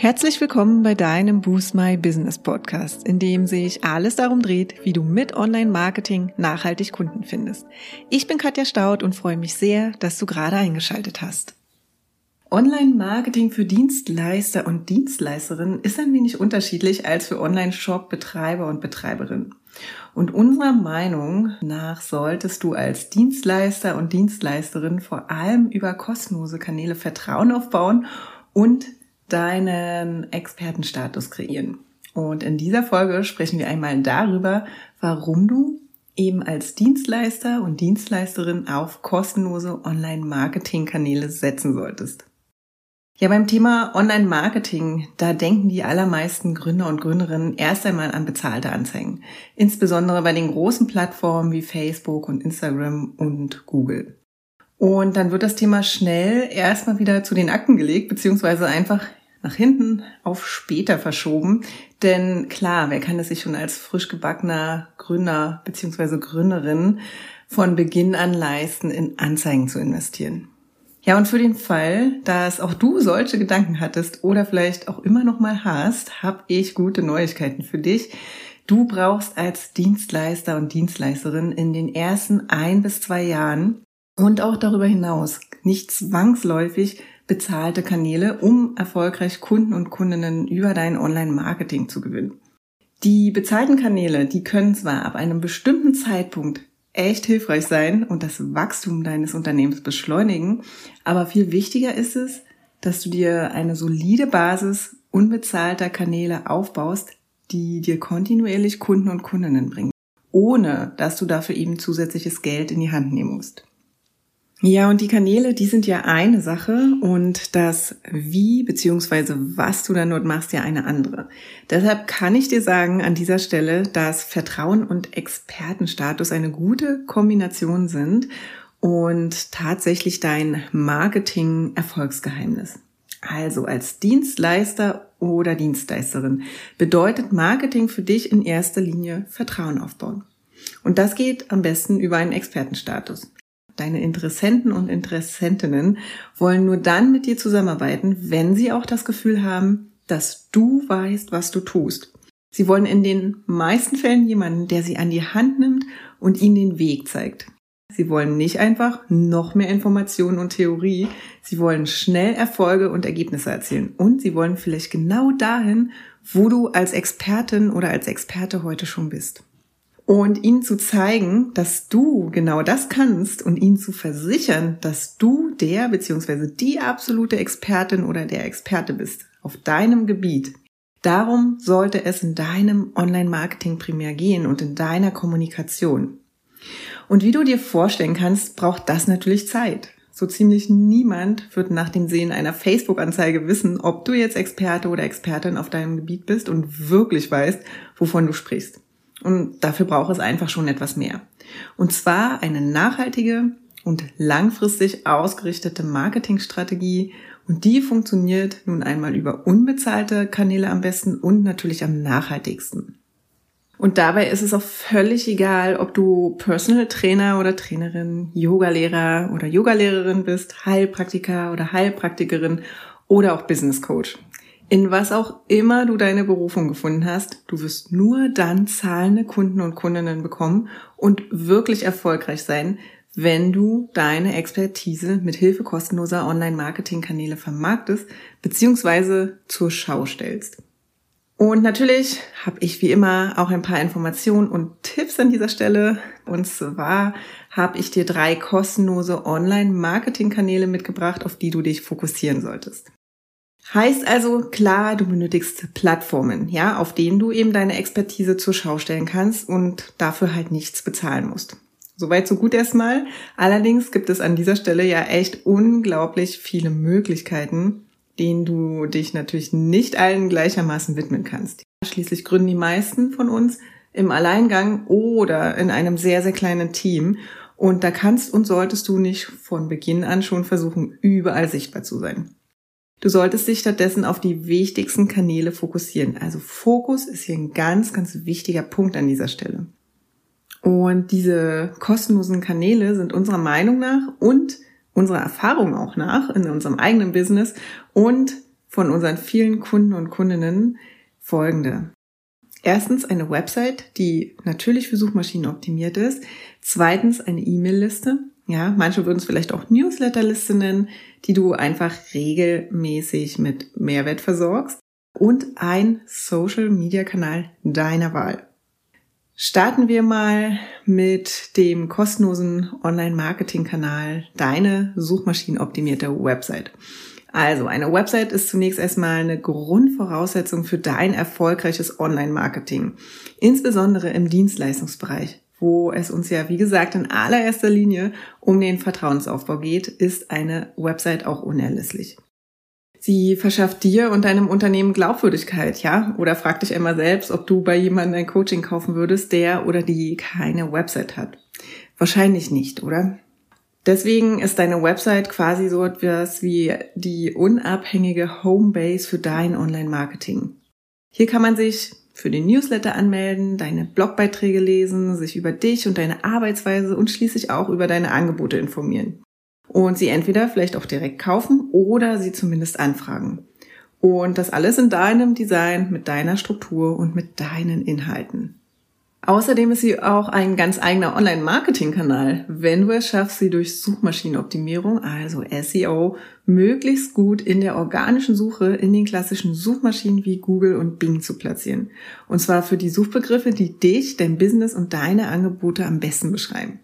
Herzlich willkommen bei deinem Boost My Business Podcast, in dem sich alles darum dreht, wie du mit Online-Marketing nachhaltig Kunden findest. Ich bin Katja Staud und freue mich sehr, dass du gerade eingeschaltet hast. Online-Marketing für Dienstleister und Dienstleisterinnen ist ein wenig unterschiedlich als für Online-Shop-Betreiber und Betreiberinnen. Und unserer Meinung nach solltest du als Dienstleister und Dienstleisterin vor allem über kostenlose Kanäle Vertrauen aufbauen und deinen Expertenstatus kreieren. Und in dieser Folge sprechen wir einmal darüber, warum du eben als Dienstleister und Dienstleisterin auf kostenlose Online-Marketing-Kanäle setzen solltest. Ja, beim Thema Online-Marketing, da denken die allermeisten Gründer und Gründerinnen erst einmal an bezahlte Anzeigen. Insbesondere bei den großen Plattformen wie Facebook und Instagram und Google. Und dann wird das Thema schnell erstmal wieder zu den Akten gelegt, beziehungsweise einfach nach hinten auf später verschoben. Denn klar, wer kann es sich schon als frisch gebackener Gründer bzw. Gründerin von Beginn an leisten, in Anzeigen zu investieren? Ja, und für den Fall, dass auch du solche Gedanken hattest oder vielleicht auch immer noch mal hast, habe ich gute Neuigkeiten für dich. Du brauchst als Dienstleister und Dienstleisterin in den ersten ein bis zwei Jahren und auch darüber hinaus nicht zwangsläufig bezahlte Kanäle, um erfolgreich Kunden und Kundinnen über dein Online-Marketing zu gewinnen. Die bezahlten Kanäle, die können zwar ab einem bestimmten Zeitpunkt echt hilfreich sein und das Wachstum deines Unternehmens beschleunigen, aber viel wichtiger ist es, dass du dir eine solide Basis unbezahlter Kanäle aufbaust, die dir kontinuierlich Kunden und Kundinnen bringen, ohne dass du dafür eben zusätzliches Geld in die Hand nehmen musst. Ja, und die Kanäle, die sind ja eine Sache und das Wie beziehungsweise was du dann dort machst, ja eine andere. Deshalb kann ich dir sagen an dieser Stelle, dass Vertrauen und Expertenstatus eine gute Kombination sind und tatsächlich dein Marketing-Erfolgsgeheimnis. Also als Dienstleister oder Dienstleisterin bedeutet Marketing für dich in erster Linie Vertrauen aufbauen. Und das geht am besten über einen Expertenstatus. Deine Interessenten und Interessentinnen wollen nur dann mit dir zusammenarbeiten, wenn sie auch das Gefühl haben, dass du weißt, was du tust. Sie wollen in den meisten Fällen jemanden, der sie an die Hand nimmt und ihnen den Weg zeigt. Sie wollen nicht einfach noch mehr Informationen und Theorie. Sie wollen schnell Erfolge und Ergebnisse erzielen. Und sie wollen vielleicht genau dahin, wo du als Expertin oder als Experte heute schon bist und ihnen zu zeigen, dass du genau das kannst und ihnen zu versichern, dass du der bzw. die absolute Expertin oder der Experte bist auf deinem Gebiet. Darum sollte es in deinem Online-Marketing primär gehen und in deiner Kommunikation. Und wie du dir vorstellen kannst, braucht das natürlich Zeit. So ziemlich niemand wird nach dem Sehen einer Facebook-Anzeige wissen, ob du jetzt Experte oder Expertin auf deinem Gebiet bist und wirklich weißt, wovon du sprichst. Und dafür braucht es einfach schon etwas mehr. Und zwar eine nachhaltige und langfristig ausgerichtete Marketingstrategie. Und die funktioniert nun einmal über unbezahlte Kanäle am besten und natürlich am nachhaltigsten. Und dabei ist es auch völlig egal, ob du Personal Trainer oder Trainerin, Yogalehrer oder Yogalehrerin bist, Heilpraktiker oder Heilpraktikerin oder auch Business Coach. In was auch immer du deine Berufung gefunden hast, du wirst nur dann zahlende Kunden und Kundinnen bekommen und wirklich erfolgreich sein, wenn du deine Expertise mit Hilfe kostenloser Online-Marketing-Kanäle vermarktest bzw. zur Schau stellst. Und natürlich habe ich wie immer auch ein paar Informationen und Tipps an dieser Stelle. Und zwar habe ich dir drei kostenlose Online-Marketing-Kanäle mitgebracht, auf die du dich fokussieren solltest. Heißt also klar, du benötigst Plattformen, ja, auf denen du eben deine Expertise zur Schau stellen kannst und dafür halt nichts bezahlen musst. Soweit so gut erstmal. Allerdings gibt es an dieser Stelle ja echt unglaublich viele Möglichkeiten, denen du dich natürlich nicht allen gleichermaßen widmen kannst. Schließlich gründen die meisten von uns im Alleingang oder in einem sehr, sehr kleinen Team. Und da kannst und solltest du nicht von Beginn an schon versuchen, überall sichtbar zu sein. Du solltest dich stattdessen auf die wichtigsten Kanäle fokussieren. Also Fokus ist hier ein ganz, ganz wichtiger Punkt an dieser Stelle. Und diese kostenlosen Kanäle sind unserer Meinung nach und unserer Erfahrung auch nach in unserem eigenen Business und von unseren vielen Kunden und Kundinnen folgende. Erstens eine Website, die natürlich für Suchmaschinen optimiert ist. Zweitens eine E-Mail-Liste. Ja, manche würden es vielleicht auch Newsletter-Liste nennen, die du einfach regelmäßig mit Mehrwert versorgst. Und ein Social-Media-Kanal deiner Wahl. Starten wir mal mit dem kostenlosen Online-Marketing-Kanal Deine Suchmaschinenoptimierte Website. Also eine Website ist zunächst erstmal eine Grundvoraussetzung für dein erfolgreiches Online-Marketing, insbesondere im Dienstleistungsbereich, wo es uns ja, wie gesagt, in allererster Linie um den Vertrauensaufbau geht, ist eine Website auch unerlässlich. Sie verschafft dir und deinem Unternehmen Glaubwürdigkeit, ja? Oder frag dich einmal selbst, ob du bei jemandem ein Coaching kaufen würdest, der oder die keine Website hat. Wahrscheinlich nicht, oder? Deswegen ist deine Website quasi so etwas wie die unabhängige Homebase für dein Online-Marketing. Hier kann man sich für den Newsletter anmelden, deine Blogbeiträge lesen, sich über dich und deine Arbeitsweise und schließlich auch über deine Angebote informieren. Und sie entweder vielleicht auch direkt kaufen oder sie zumindest anfragen. Und das alles in deinem Design, mit deiner Struktur und mit deinen Inhalten. Außerdem ist sie auch ein ganz eigener Online-Marketing-Kanal, wenn du es schaffst, sie durch Suchmaschinenoptimierung, also SEO, möglichst gut in der organischen Suche in den klassischen Suchmaschinen wie Google und Bing zu platzieren. Und zwar für die Suchbegriffe, die dich, dein Business und deine Angebote am besten beschreiben.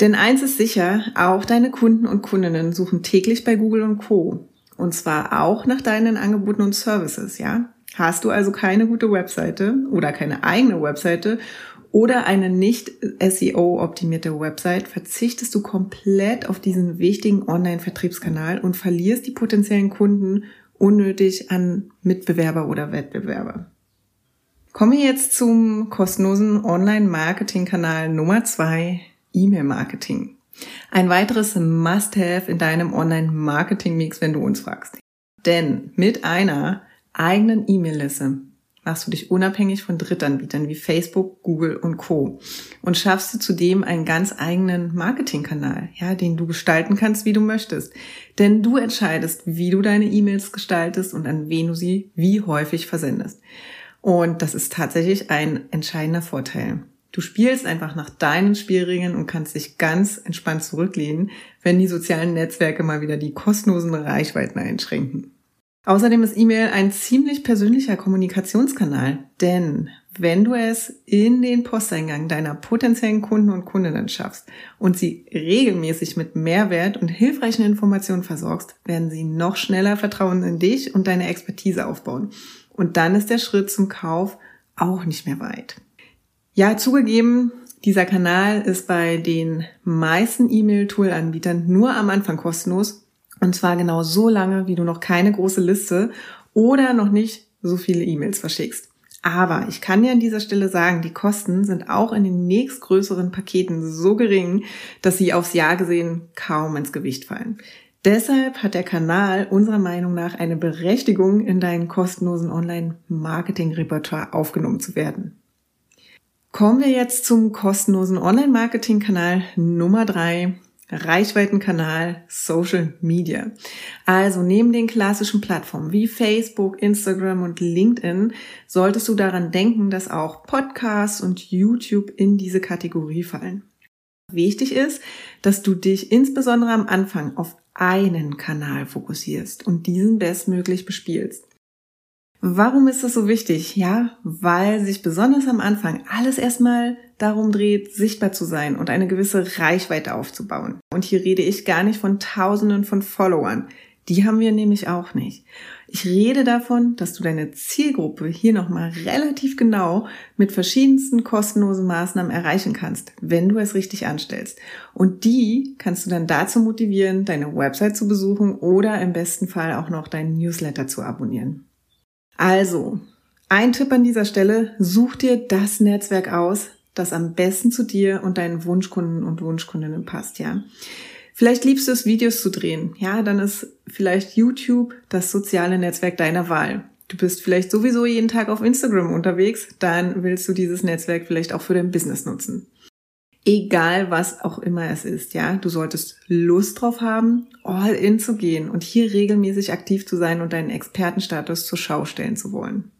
Denn eins ist sicher, auch deine Kunden und Kundinnen suchen täglich bei Google und Co. Und zwar auch nach deinen Angeboten und Services, ja? Hast du also keine gute Webseite oder keine eigene Webseite oder eine nicht SEO-optimierte Website, verzichtest du komplett auf diesen wichtigen Online-Vertriebskanal und verlierst die potenziellen Kunden unnötig an Mitbewerber oder Wettbewerber. Kommen wir jetzt zum kostenlosen Online-Marketing-Kanal Nummer zwei, E-Mail-Marketing. Ein weiteres Must-Have in deinem Online-Marketing-Mix, wenn du uns fragst. Denn mit einer eigenen E-Mail-Liste machst du dich unabhängig von Drittanbietern wie Facebook, Google und Co. und schaffst du zudem einen ganz eigenen Marketingkanal, ja, den du gestalten kannst, wie du möchtest. Denn du entscheidest, wie du deine E-Mails gestaltest und an wen du sie wie häufig versendest. Und das ist tatsächlich ein entscheidender Vorteil. Du spielst einfach nach deinen Spielregeln und kannst dich ganz entspannt zurücklehnen, wenn die sozialen Netzwerke mal wieder die kostenlosen Reichweiten einschränken. Außerdem ist E-Mail ein ziemlich persönlicher Kommunikationskanal, denn wenn du es in den Posteingang deiner potenziellen Kunden und Kundinnen schaffst und sie regelmäßig mit Mehrwert und hilfreichen Informationen versorgst, werden sie noch schneller Vertrauen in dich und deine Expertise aufbauen. Und dann ist der Schritt zum Kauf auch nicht mehr weit. Ja, zugegeben, dieser Kanal ist bei den meisten E-Mail-Tool-Anbietern nur am Anfang kostenlos und zwar genau so lange, wie du noch keine große Liste oder noch nicht so viele E-Mails verschickst. Aber ich kann dir an dieser Stelle sagen, die Kosten sind auch in den nächstgrößeren Paketen so gering, dass sie aufs Jahr gesehen kaum ins Gewicht fallen. Deshalb hat der Kanal unserer Meinung nach eine Berechtigung, in deinen kostenlosen Online-Marketing-Repertoire aufgenommen zu werden. Kommen wir jetzt zum kostenlosen Online-Marketing-Kanal Nummer drei, Reichweitenkanal Social Media. Also neben den klassischen Plattformen wie Facebook, Instagram und LinkedIn solltest du daran denken, dass auch Podcasts und YouTube in diese Kategorie fallen. Wichtig ist, dass du dich insbesondere am Anfang auf einen Kanal fokussierst und diesen bestmöglich bespielst. Warum ist das so wichtig? Ja, weil sich besonders am Anfang alles erstmal darum dreht, sichtbar zu sein und eine gewisse Reichweite aufzubauen. Und hier rede ich gar nicht von Tausenden von Followern. Die haben wir nämlich auch nicht. Ich rede davon, dass du deine Zielgruppe hier nochmal relativ genau mit verschiedensten kostenlosen Maßnahmen erreichen kannst, wenn du es richtig anstellst. Und die kannst du dann dazu motivieren, deine Website zu besuchen oder im besten Fall auch noch deinen Newsletter zu abonnieren. Also, ein Tipp an dieser Stelle, such dir das Netzwerk aus, das am besten zu dir und deinen Wunschkunden und Wunschkundinnen passt, ja. Vielleicht liebst du es, Videos zu drehen. Ja, dann ist vielleicht YouTube das soziale Netzwerk deiner Wahl. Du bist vielleicht sowieso jeden Tag auf Instagram unterwegs, dann willst du dieses Netzwerk vielleicht auch für dein Business nutzen. Egal was auch immer es ist, ja. Du solltest Lust drauf haben, all in zu gehen und hier regelmäßig aktiv zu sein und deinen Expertenstatus zur Schau stellen zu wollen.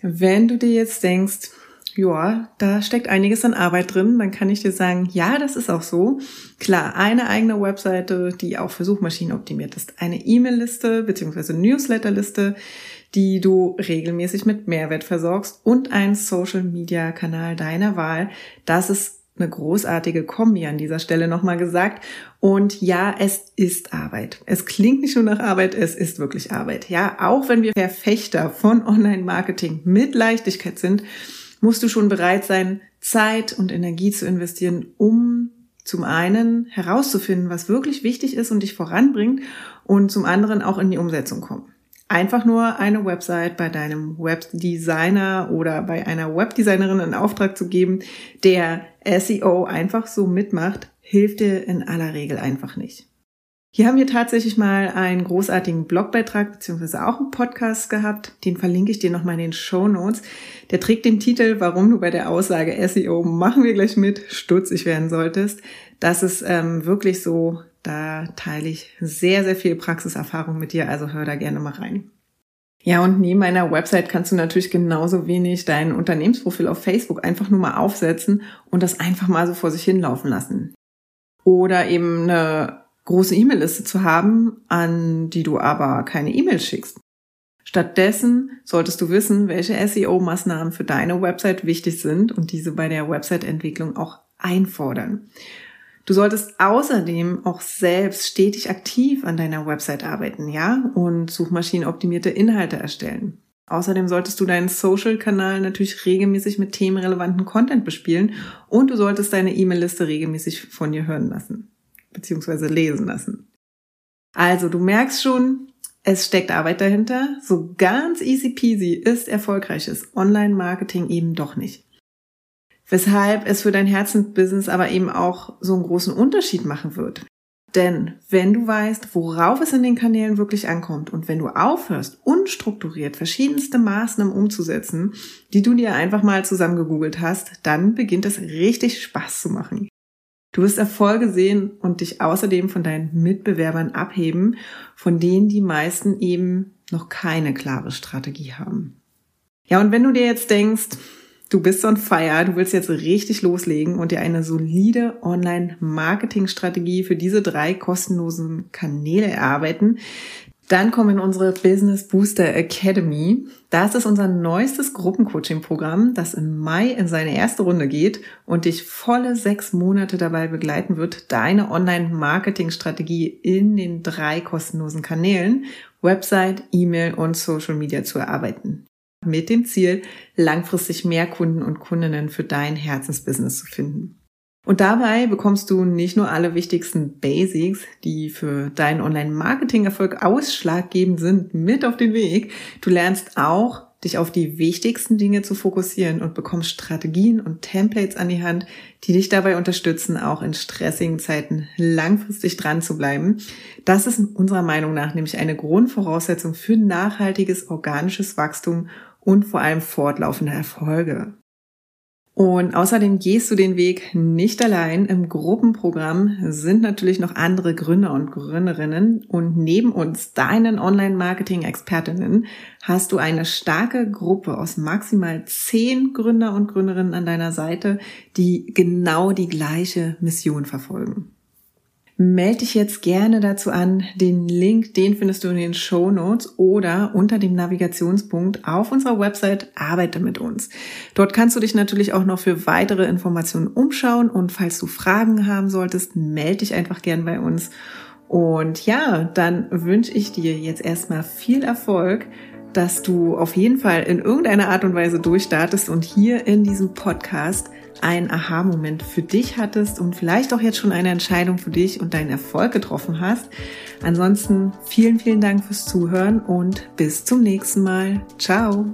Wenn du dir jetzt denkst, ja, da steckt einiges an Arbeit drin, dann kann ich dir sagen, ja, das ist auch so. Klar, eine eigene Webseite, die auch für Suchmaschinen optimiert ist, eine E-Mail-Liste bzw. Newsletter-Liste, die du regelmäßig mit Mehrwert versorgst und ein Social-Media-Kanal deiner Wahl. Das ist eine großartige Kombi an dieser Stelle nochmal gesagt. Und ja, es ist Arbeit. Es klingt nicht nur nach Arbeit, es ist wirklich Arbeit. Ja, auch wenn wir Verfechter von Online-Marketing mit Leichtigkeit sind, musst du schon bereit sein, Zeit und Energie zu investieren, um zum einen herauszufinden, was wirklich wichtig ist und dich voranbringt und zum anderen auch in die Umsetzung kommen einfach nur eine Website bei deinem Webdesigner oder bei einer Webdesignerin in Auftrag zu geben, der SEO einfach so mitmacht, hilft dir in aller Regel einfach nicht. Hier haben wir tatsächlich mal einen großartigen Blogbeitrag beziehungsweise auch einen Podcast gehabt. Den verlinke ich dir nochmal in den Show Notes. Der trägt den Titel, warum du bei der Aussage SEO machen wir gleich mit, stutzig werden solltest. Das ist ähm, wirklich so da teile ich sehr, sehr viel Praxiserfahrung mit dir, also hör da gerne mal rein. Ja, und neben einer Website kannst du natürlich genauso wenig dein Unternehmensprofil auf Facebook einfach nur mal aufsetzen und das einfach mal so vor sich hinlaufen lassen. Oder eben eine große E-Mail-Liste zu haben, an die du aber keine E-Mails schickst. Stattdessen solltest du wissen, welche SEO-Maßnahmen für deine Website wichtig sind und diese bei der Website-Entwicklung auch einfordern. Du solltest außerdem auch selbst stetig aktiv an deiner Website arbeiten, ja, und suchmaschinenoptimierte Inhalte erstellen. Außerdem solltest du deinen Social-Kanal natürlich regelmäßig mit themenrelevanten Content bespielen und du solltest deine E-Mail-Liste regelmäßig von dir hören lassen, beziehungsweise lesen lassen. Also, du merkst schon, es steckt Arbeit dahinter. So ganz easy peasy ist erfolgreiches Online-Marketing eben doch nicht weshalb es für dein Herzensbusiness aber eben auch so einen großen Unterschied machen wird. Denn wenn du weißt, worauf es in den Kanälen wirklich ankommt und wenn du aufhörst, unstrukturiert verschiedenste Maßnahmen umzusetzen, die du dir einfach mal zusammengegoogelt hast, dann beginnt es richtig Spaß zu machen. Du wirst Erfolge sehen und dich außerdem von deinen Mitbewerbern abheben, von denen die meisten eben noch keine klare Strategie haben. Ja, und wenn du dir jetzt denkst, Du bist on fire, du willst jetzt richtig loslegen und dir eine solide Online-Marketing-Strategie für diese drei kostenlosen Kanäle erarbeiten. Dann komm in unsere Business Booster Academy. Das ist unser neuestes Gruppencoaching-Programm, das im Mai in seine erste Runde geht und dich volle sechs Monate dabei begleiten wird, deine Online-Marketing-Strategie in den drei kostenlosen Kanälen, Website, E-Mail und Social Media zu erarbeiten mit dem Ziel, langfristig mehr Kunden und Kundinnen für dein Herzensbusiness zu finden. Und dabei bekommst du nicht nur alle wichtigsten Basics, die für deinen Online-Marketing-Erfolg ausschlaggebend sind, mit auf den Weg. Du lernst auch, dich auf die wichtigsten Dinge zu fokussieren und bekommst Strategien und Templates an die Hand, die dich dabei unterstützen, auch in stressigen Zeiten langfristig dran zu bleiben. Das ist unserer Meinung nach nämlich eine Grundvoraussetzung für nachhaltiges organisches Wachstum und vor allem fortlaufende Erfolge. Und außerdem gehst du den Weg nicht allein. Im Gruppenprogramm sind natürlich noch andere Gründer und Gründerinnen. Und neben uns, deinen Online-Marketing-Expertinnen, hast du eine starke Gruppe aus maximal zehn Gründer und Gründerinnen an deiner Seite, die genau die gleiche Mission verfolgen melde dich jetzt gerne dazu an. Den Link, den findest du in den Show Notes oder unter dem Navigationspunkt auf unserer Website Arbeite mit uns. Dort kannst du dich natürlich auch noch für weitere Informationen umschauen und falls du Fragen haben solltest, melde dich einfach gern bei uns. Und ja, dann wünsche ich dir jetzt erstmal viel Erfolg dass du auf jeden Fall in irgendeiner Art und Weise durchstartest und hier in diesem Podcast einen Aha-Moment für dich hattest und vielleicht auch jetzt schon eine Entscheidung für dich und deinen Erfolg getroffen hast. Ansonsten vielen, vielen Dank fürs Zuhören und bis zum nächsten Mal. Ciao.